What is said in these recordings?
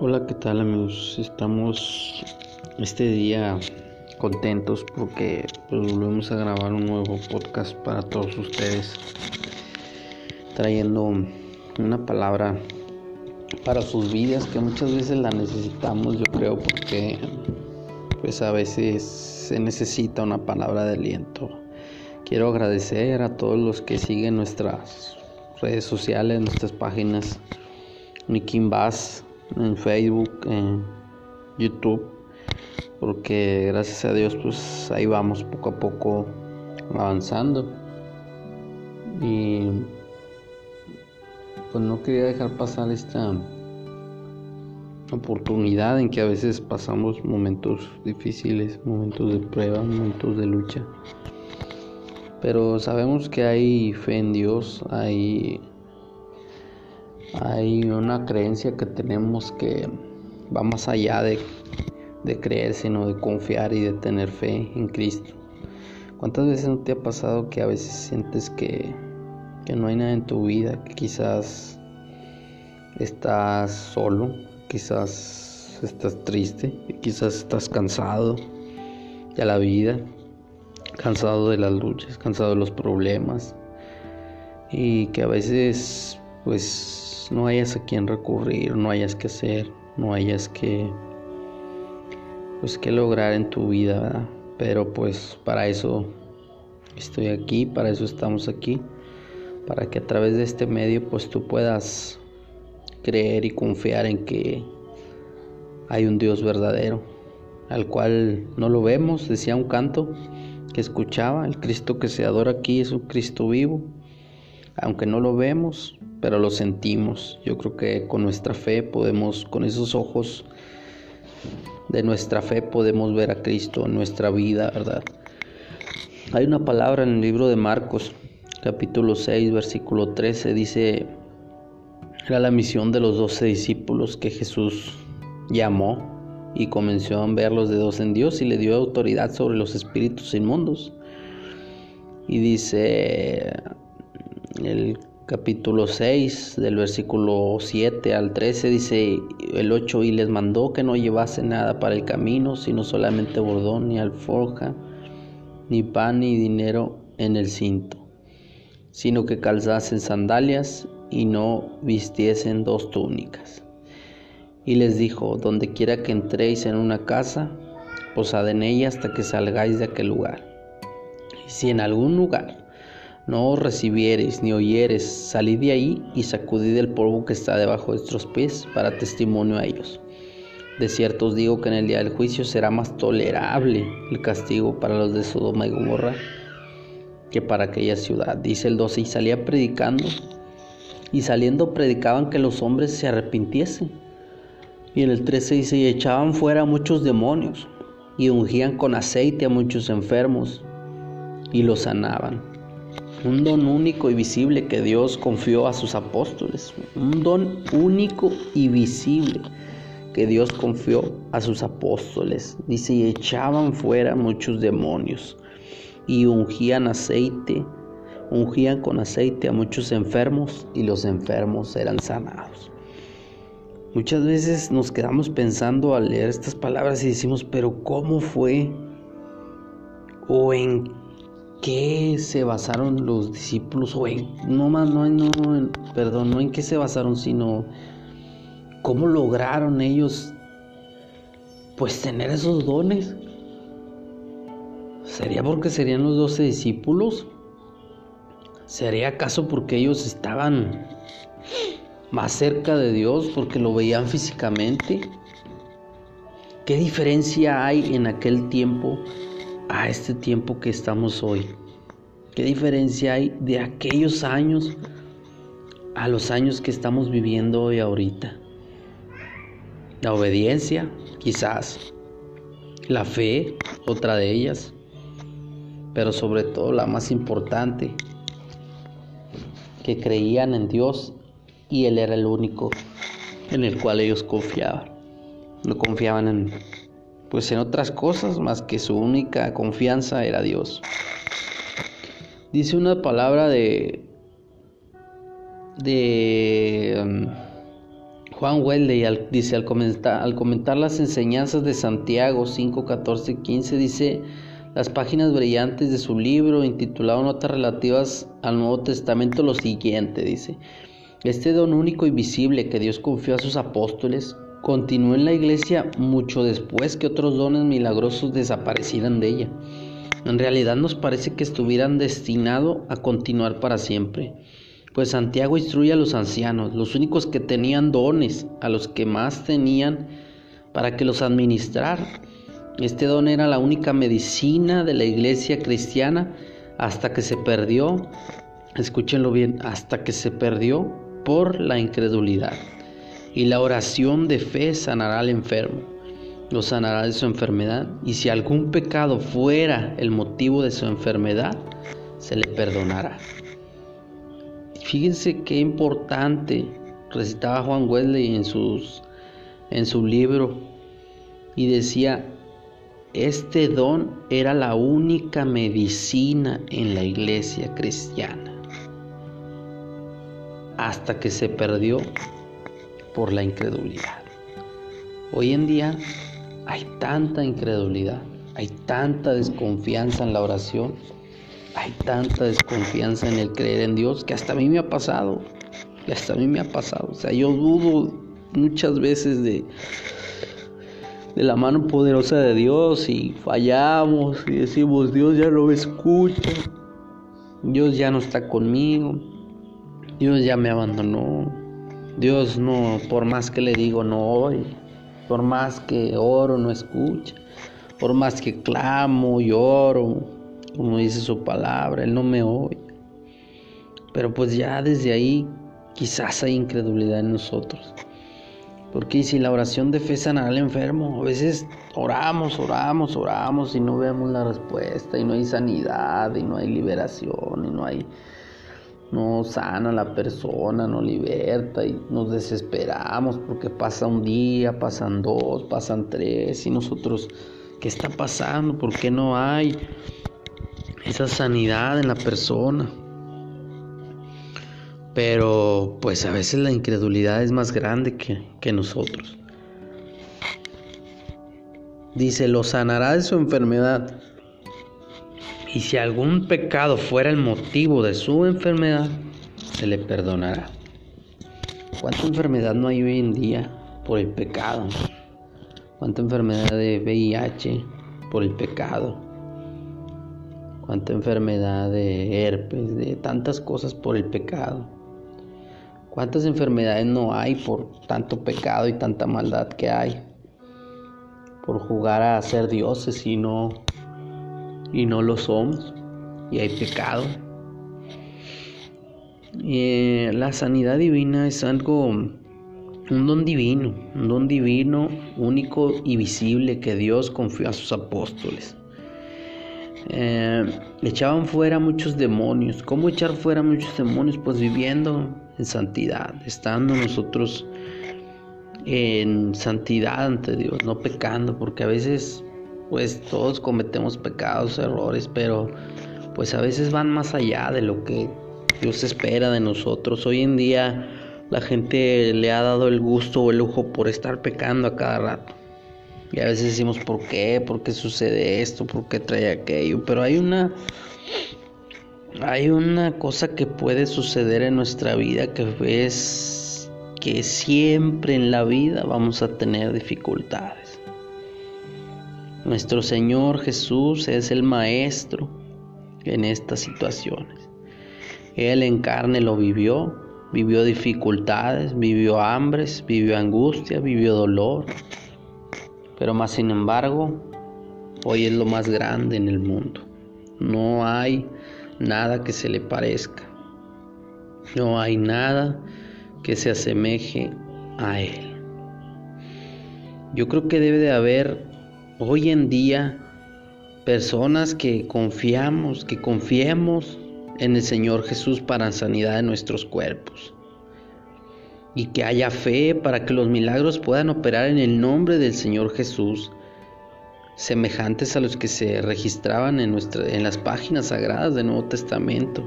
Hola, ¿qué tal amigos? Estamos este día contentos porque pues, volvemos a grabar un nuevo podcast para todos ustedes, trayendo una palabra para sus vidas que muchas veces la necesitamos, yo creo, porque pues a veces se necesita una palabra de aliento. Quiero agradecer a todos los que siguen nuestras redes sociales, nuestras páginas, Nikin Bass en Facebook, en YouTube, porque gracias a Dios pues ahí vamos poco a poco avanzando y pues no quería dejar pasar esta oportunidad en que a veces pasamos momentos difíciles, momentos de prueba, momentos de lucha. Pero sabemos que hay fe en Dios, hay hay una creencia que tenemos que va más allá de, creer, sino de confiar y de tener fe en Cristo. ¿Cuántas veces no te ha pasado que a veces sientes que, que no hay nada en tu vida, que quizás estás solo, quizás estás triste, quizás estás cansado de la vida, cansado de las luchas, cansado de los problemas y que a veces pues no hayas a quien recurrir, no hayas que hacer, no hayas que pues que lograr en tu vida, ¿verdad? Pero pues para eso estoy aquí, para eso estamos aquí, para que a través de este medio pues tú puedas creer y confiar en que hay un Dios verdadero, al cual no lo vemos, decía un canto que escuchaba, el Cristo que se adora aquí es un Cristo vivo, aunque no lo vemos, pero lo sentimos. Yo creo que con nuestra fe podemos, con esos ojos de nuestra fe podemos ver a Cristo en nuestra vida, ¿verdad? Hay una palabra en el libro de Marcos, capítulo 6, versículo 13, dice, era la misión de los doce discípulos que Jesús llamó y comenzó a verlos de dos en Dios y le dio autoridad sobre los espíritus inmundos. Y dice el capítulo 6 del versículo 7 al 13 dice el 8 y les mandó que no llevase nada para el camino sino solamente bordón ni alforja ni pan ni dinero en el cinto sino que calzasen sandalias y no vistiesen dos túnicas. Y les dijo donde quiera que entréis en una casa posad en ella hasta que salgáis de aquel lugar. Y si en algún lugar no recibiereis ni oyeres, salid de ahí y sacudid el polvo que está debajo de vuestros pies para testimonio a ellos. De cierto os digo que en el día del juicio será más tolerable el castigo para los de Sodoma y Gomorra que para aquella ciudad. Dice el 12, y salía predicando, y saliendo predicaban que los hombres se arrepintiesen. Y en el 13 dice, y echaban fuera a muchos demonios, y ungían con aceite a muchos enfermos, y los sanaban un don único y visible que Dios confió a sus apóstoles, un don único y visible que Dios confió a sus apóstoles. Dice, y echaban fuera muchos demonios y ungían aceite, ungían con aceite a muchos enfermos y los enfermos eran sanados. Muchas veces nos quedamos pensando al leer estas palabras y decimos, pero ¿cómo fue? ¿O en qué se basaron los discípulos o en no más no, no perdón no en qué se basaron sino cómo lograron ellos pues tener esos dones. Sería porque serían los doce discípulos sería acaso porque ellos estaban más cerca de Dios porque lo veían físicamente qué diferencia hay en aquel tiempo a este tiempo que estamos hoy? ¿Qué diferencia hay de aquellos años a los años que estamos viviendo hoy ahorita? La obediencia, quizás. La fe, otra de ellas. Pero sobre todo la más importante, que creían en Dios y Él era el único en el cual ellos confiaban. No confiaban en pues en otras cosas más que su única confianza era Dios. Dice una palabra de de um, Juan Wesley dice al comentar, al comentar las enseñanzas de Santiago 5, 14, 15, dice las páginas brillantes de su libro intitulado Notas relativas al Nuevo Testamento lo siguiente, dice, este don único y visible que Dios confió a sus apóstoles continuó en la iglesia mucho después que otros dones milagrosos desaparecieran de ella. En realidad nos parece que estuvieran destinados a continuar para siempre. Pues Santiago instruye a los ancianos, los únicos que tenían dones, a los que más tenían, para que los administrar. Este don era la única medicina de la iglesia cristiana hasta que se perdió, escúchenlo bien, hasta que se perdió por la incredulidad. Y la oración de fe sanará al enfermo, lo sanará de su enfermedad. Y si algún pecado fuera el motivo de su enfermedad, se le perdonará. Fíjense qué importante recitaba Juan Wesley en, sus, en su libro y decía, este don era la única medicina en la iglesia cristiana hasta que se perdió por la incredulidad. Hoy en día hay tanta incredulidad, hay tanta desconfianza en la oración hay tanta desconfianza en el creer en Dios que hasta a mí me ha pasado. Que hasta a mí me ha pasado. O sea, yo dudo muchas veces de, de la mano poderosa de Dios y fallamos y decimos, Dios ya no me escucha. Dios ya no está conmigo. Dios ya me abandonó. Dios no, por más que le digo, no oye. Por más que oro, no escucha. Por más que clamo, lloro, como dice su palabra, Él no me oye. Pero pues ya desde ahí quizás hay incredulidad en nosotros. Porque si la oración de fe sanará al enfermo, a veces oramos, oramos, oramos y no vemos la respuesta y no hay sanidad y no hay liberación y no hay, no sana la persona, no liberta y nos desesperamos porque pasa un día, pasan dos, pasan tres y nosotros, ¿qué está pasando? ¿Por qué no hay? esa sanidad en la persona. Pero pues a veces la incredulidad es más grande que, que nosotros. Dice, lo sanará de su enfermedad. Y si algún pecado fuera el motivo de su enfermedad, se le perdonará. ¿Cuánta enfermedad no hay hoy en día por el pecado? ¿Cuánta enfermedad de VIH por el pecado? cuánta enfermedad de herpes, de tantas cosas por el pecado. ¿Cuántas enfermedades no hay por tanto pecado y tanta maldad que hay? Por jugar a ser dioses y no y no lo somos y hay pecado. Eh, la sanidad divina es algo un don divino, un don divino único y visible que Dios confió a sus apóstoles. Eh, echaban fuera muchos demonios. ¿Cómo echar fuera muchos demonios? Pues viviendo en santidad, estando nosotros en santidad ante Dios, no pecando, porque a veces pues todos cometemos pecados, errores, pero pues a veces van más allá de lo que Dios espera de nosotros. Hoy en día la gente le ha dado el gusto o el lujo por estar pecando a cada rato. Y a veces decimos, ¿por qué? ¿Por qué sucede esto? ¿Por qué trae aquello? Pero hay una hay una cosa que puede suceder en nuestra vida que es que siempre en la vida vamos a tener dificultades. Nuestro Señor Jesús es el maestro en estas situaciones. Él en carne lo vivió, vivió dificultades, vivió hambres, vivió angustia, vivió dolor, pero más sin embargo, hoy es lo más grande en el mundo. No hay nada que se le parezca. No hay nada que se asemeje a Él. Yo creo que debe de haber hoy en día personas que confiamos, que confiemos en el Señor Jesús para sanidad de nuestros cuerpos y que haya fe para que los milagros puedan operar en el nombre del Señor Jesús, semejantes a los que se registraban en, en las páginas sagradas del Nuevo Testamento.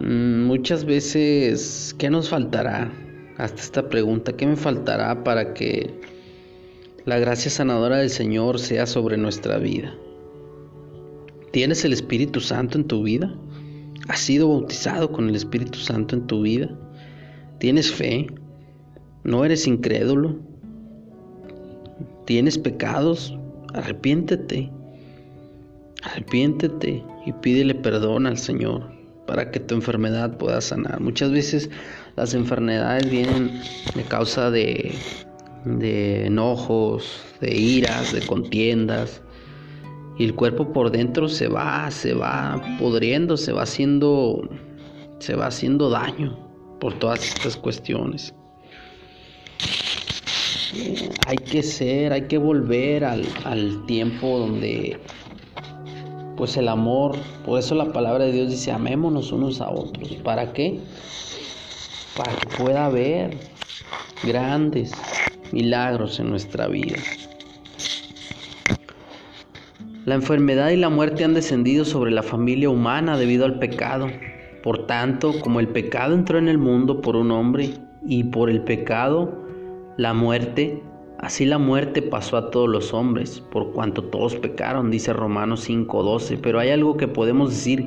Mm, muchas veces, ¿qué nos faltará? hasta esta pregunta, ¿qué me faltará para que la gracia sanadora del Señor sea sobre nuestra vida? ¿Tienes el Espíritu Santo en tu vida? ¿Has sido bautizado con el Espíritu Santo en tu vida? ¿Tienes fe? ¿No eres incrédulo? ¿Tienes pecados? Arrepiéntete. Arrepiéntete y pídele perdón al Señor para que tu enfermedad pueda sanar. Muchas veces las enfermedades vienen de causa de, de enojos, de iras, de contiendas. Y el cuerpo por dentro se va, se va pudriendo, se va haciendo, se va haciendo daño por todas estas cuestiones. Hay que ser, hay que volver al, al tiempo donde pues el amor, por eso la palabra de Dios dice, amémonos unos a otros. ¿Para qué? Para que pueda haber grandes milagros en nuestra vida. La enfermedad y la muerte han descendido sobre la familia humana debido al pecado. Por tanto, como el pecado entró en el mundo por un hombre y por el pecado la muerte, Así la muerte pasó a todos los hombres, por cuanto todos pecaron, dice Romanos 5:12. Pero hay algo que podemos decir,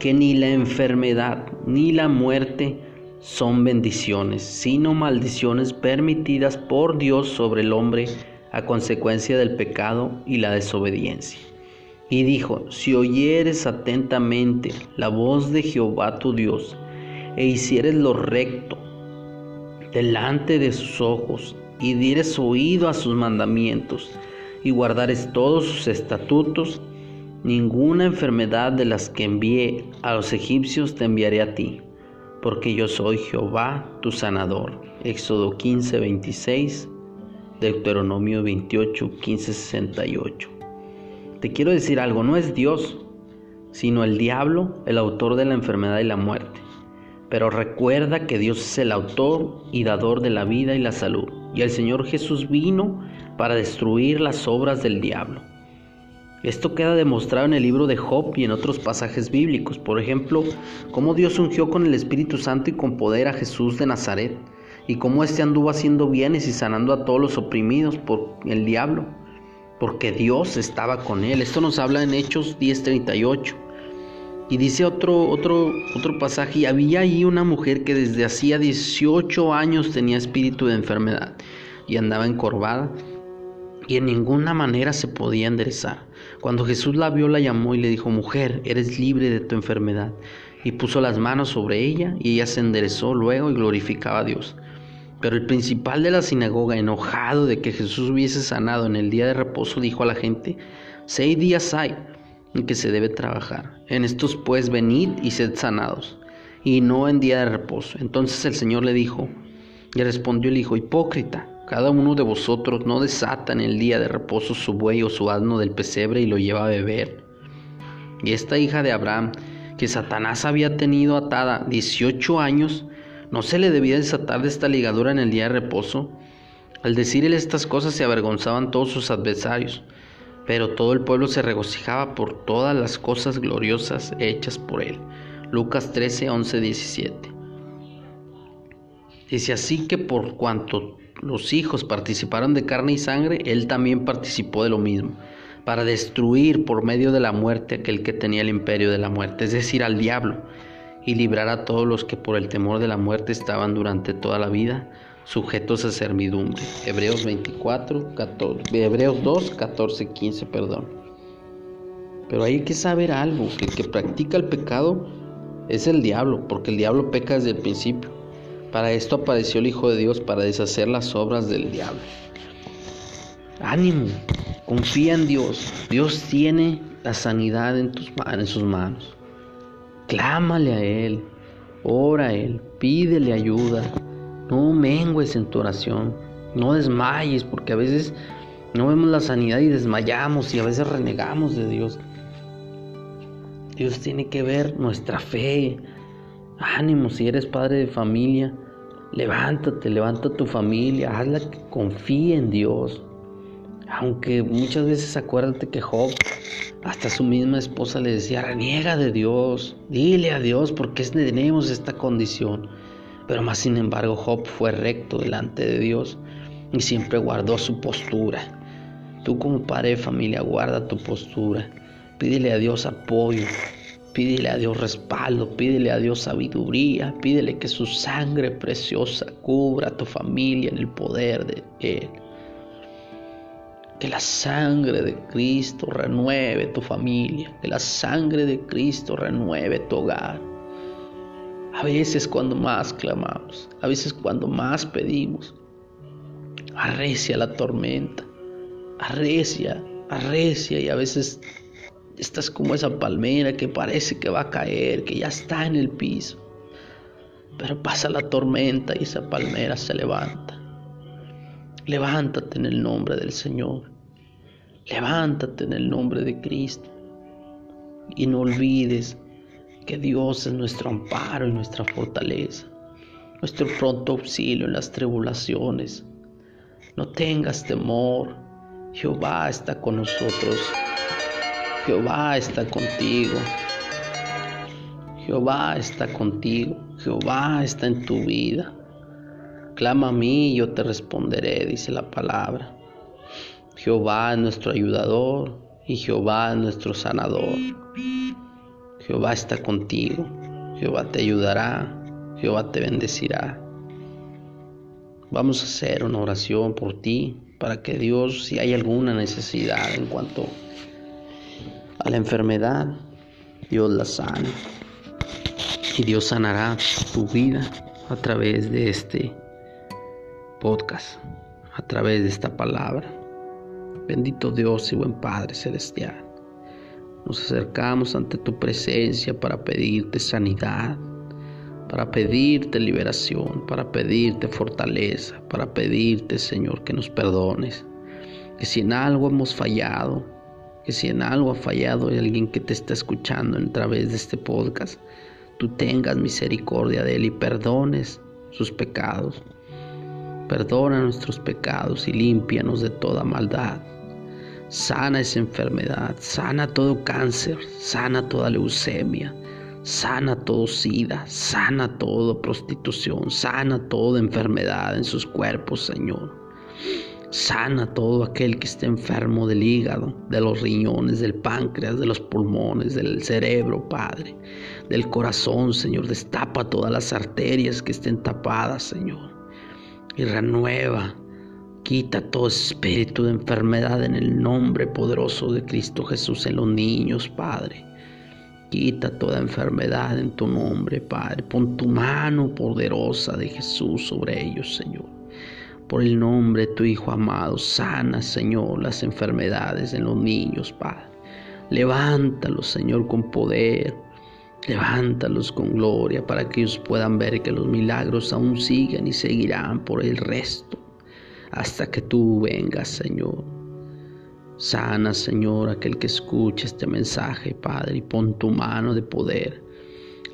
que ni la enfermedad ni la muerte son bendiciones, sino maldiciones permitidas por Dios sobre el hombre a consecuencia del pecado y la desobediencia. Y dijo, si oyeres atentamente la voz de Jehová tu Dios, e hicieres lo recto delante de sus ojos, y dieres oído a sus mandamientos y guardares todos sus estatutos, ninguna enfermedad de las que envié a los egipcios te enviaré a ti, porque yo soy Jehová tu sanador. Éxodo 15, 26, Deuteronomio 28, 15, 68. Te quiero decir algo, no es Dios, sino el diablo el autor de la enfermedad y la muerte. Pero recuerda que Dios es el autor y dador de la vida y la salud y el Señor Jesús vino para destruir las obras del diablo. Esto queda demostrado en el libro de Job y en otros pasajes bíblicos. Por ejemplo, cómo Dios ungió con el Espíritu Santo y con poder a Jesús de Nazaret y cómo éste anduvo haciendo bienes y sanando a todos los oprimidos por el diablo, porque Dios estaba con él. Esto nos habla en Hechos 10:38. Y dice otro, otro, otro pasaje, y había ahí una mujer que desde hacía 18 años tenía espíritu de enfermedad y andaba encorvada y en ninguna manera se podía enderezar. Cuando Jesús la vio, la llamó y le dijo, mujer, eres libre de tu enfermedad. Y puso las manos sobre ella y ella se enderezó luego y glorificaba a Dios. Pero el principal de la sinagoga, enojado de que Jesús hubiese sanado en el día de reposo, dijo a la gente, seis días hay en que se debe trabajar. En estos pues venid y sed sanados, y no en día de reposo. Entonces el Señor le dijo, y respondió el hijo, hipócrita, cada uno de vosotros no desata en el día de reposo su buey o su asno del pesebre y lo lleva a beber. Y esta hija de Abraham, que Satanás había tenido atada 18 años, ¿no se le debía desatar de esta ligadura en el día de reposo? Al decirle estas cosas se avergonzaban todos sus adversarios. Pero todo el pueblo se regocijaba por todas las cosas gloriosas hechas por él. Lucas 13, 11, 17. Dice así que por cuanto los hijos participaron de carne y sangre, él también participó de lo mismo, para destruir por medio de la muerte aquel que tenía el imperio de la muerte, es decir, al diablo, y librar a todos los que por el temor de la muerte estaban durante toda la vida sujetos a servidumbre. Hebreos 24, 14, Hebreos 2, 14, 15, perdón. Pero hay que saber algo, que el que practica el pecado es el diablo, porque el diablo peca desde el principio. Para esto apareció el Hijo de Dios, para deshacer las obras del diablo. Ánimo, confía en Dios. Dios tiene la sanidad en, sus manos. Clámale a Él, ora a Él, pídele ayuda. No mengues en tu oración, no desmayes, porque a veces no vemos la sanidad y desmayamos y a veces renegamos de Dios. Dios tiene que ver nuestra fe. Ánimo, si eres padre de familia, levántate, levanta tu familia, hazla que confíe en Dios. Aunque muchas veces acuérdate que Job, hasta su misma esposa le decía, reniega de Dios, dile a Dios por qué tenemos esta condición. Pero más sin embargo Job fue recto delante de Dios y siempre guardó su postura. Tú como padre de familia guarda tu postura. Pídele a Dios apoyo, pídele a Dios respaldo, pídele a Dios sabiduría, pídele que su sangre preciosa cubra a tu familia en el poder de Él. Que la sangre de Cristo renueve tu familia, que la sangre de Cristo renueve tu hogar. A veces cuando más clamamos, a veces cuando más pedimos, arrecia la tormenta, arrecia, arrecia y a veces estás como esa palmera que parece que va a caer, que ya está en el piso. Pero pasa la tormenta y esa palmera se levanta. Levántate en el nombre del Señor. Levántate en el nombre de Cristo. Y no olvides que Dios es nuestro amparo y nuestra fortaleza, nuestro pronto auxilio en las tribulaciones. No tengas temor, Jehová está con nosotros. Jehová está contigo. Jehová está contigo. Jehová está en tu vida. Clama a mí y yo te responderé, dice la palabra. Jehová es nuestro ayudador y Jehová es nuestro sanador. Jehová está contigo. Jehová te ayudará. Jehová te bendecirá. Vamos a hacer una oración por ti para que Dios, si hay alguna necesidad en cuanto a la enfermedad, Dios la sane. Y Dios sanará tu vida a través de este podcast, a través de esta palabra. Bendito Dios y buen Padre Celestial. Nos acercamos ante tu presencia para pedirte sanidad, para pedirte liberación, para pedirte fortaleza, para pedirte, Señor, que nos perdones. Que si en algo hemos fallado, que si en algo ha fallado hay alguien que te está escuchando a través de este podcast, tú tengas misericordia de él y perdones sus pecados. Perdona nuestros pecados y límpianos de toda maldad. Sana esa enfermedad, sana todo cáncer, sana toda leucemia, sana todo sida, sana toda prostitución, sana toda enfermedad en sus cuerpos, Señor. Sana todo aquel que esté enfermo del hígado, de los riñones, del páncreas, de los pulmones, del cerebro, Padre, del corazón, Señor. Destapa todas las arterias que estén tapadas, Señor y renueva. Quita todo espíritu de enfermedad en el nombre poderoso de Cristo Jesús en los niños, Padre. Quita toda enfermedad en tu nombre, Padre. Pon tu mano poderosa de Jesús sobre ellos, Señor. Por el nombre de tu Hijo amado, sana, Señor, las enfermedades en los niños, Padre. Levántalos, Señor, con poder. Levántalos con gloria para que ellos puedan ver que los milagros aún siguen y seguirán por el resto hasta que tú vengas, Señor. Sana, Señor, aquel que escucha este mensaje, Padre, y pon tu mano de poder.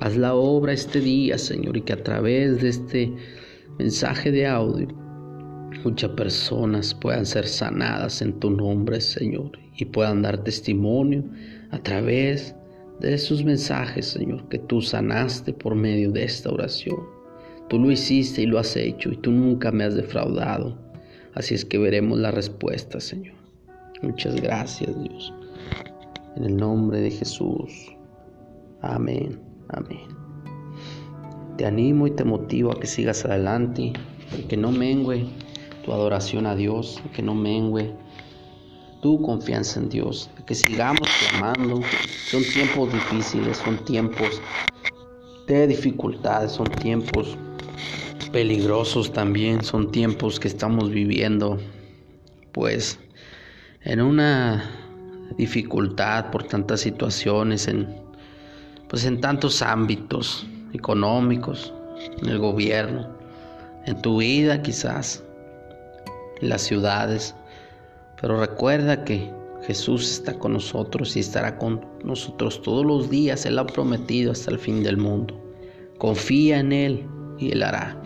Haz la obra este día, Señor, y que a través de este mensaje de audio muchas personas puedan ser sanadas en tu nombre, Señor, y puedan dar testimonio a través de esos mensajes, Señor, que tú sanaste por medio de esta oración. Tú lo hiciste y lo has hecho y tú nunca me has defraudado. Así es que veremos la respuesta, Señor. Muchas gracias, Dios. En el nombre de Jesús. Amén. Amén. Te animo y te motivo a que sigas adelante, que no mengue tu adoración a Dios, que no mengue tu confianza en Dios, que sigamos clamando. Son tiempos difíciles, son tiempos de dificultades, son tiempos peligrosos también, son tiempos que estamos viviendo pues en una dificultad por tantas situaciones en pues en tantos ámbitos económicos, en el gobierno, en tu vida quizás, en las ciudades pero recuerda que Jesús está con nosotros y estará con nosotros todos los días. Él ha prometido hasta el fin del mundo. Confía en Él y Él hará.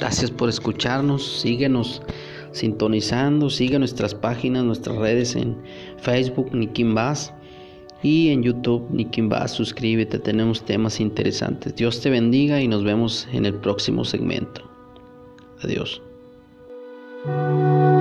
Gracias por escucharnos. Síguenos sintonizando. Sigue nuestras páginas, nuestras redes en Facebook, Nikim Bass, Y en YouTube, Nikimba, suscríbete, tenemos temas interesantes. Dios te bendiga y nos vemos en el próximo segmento. Adiós. Música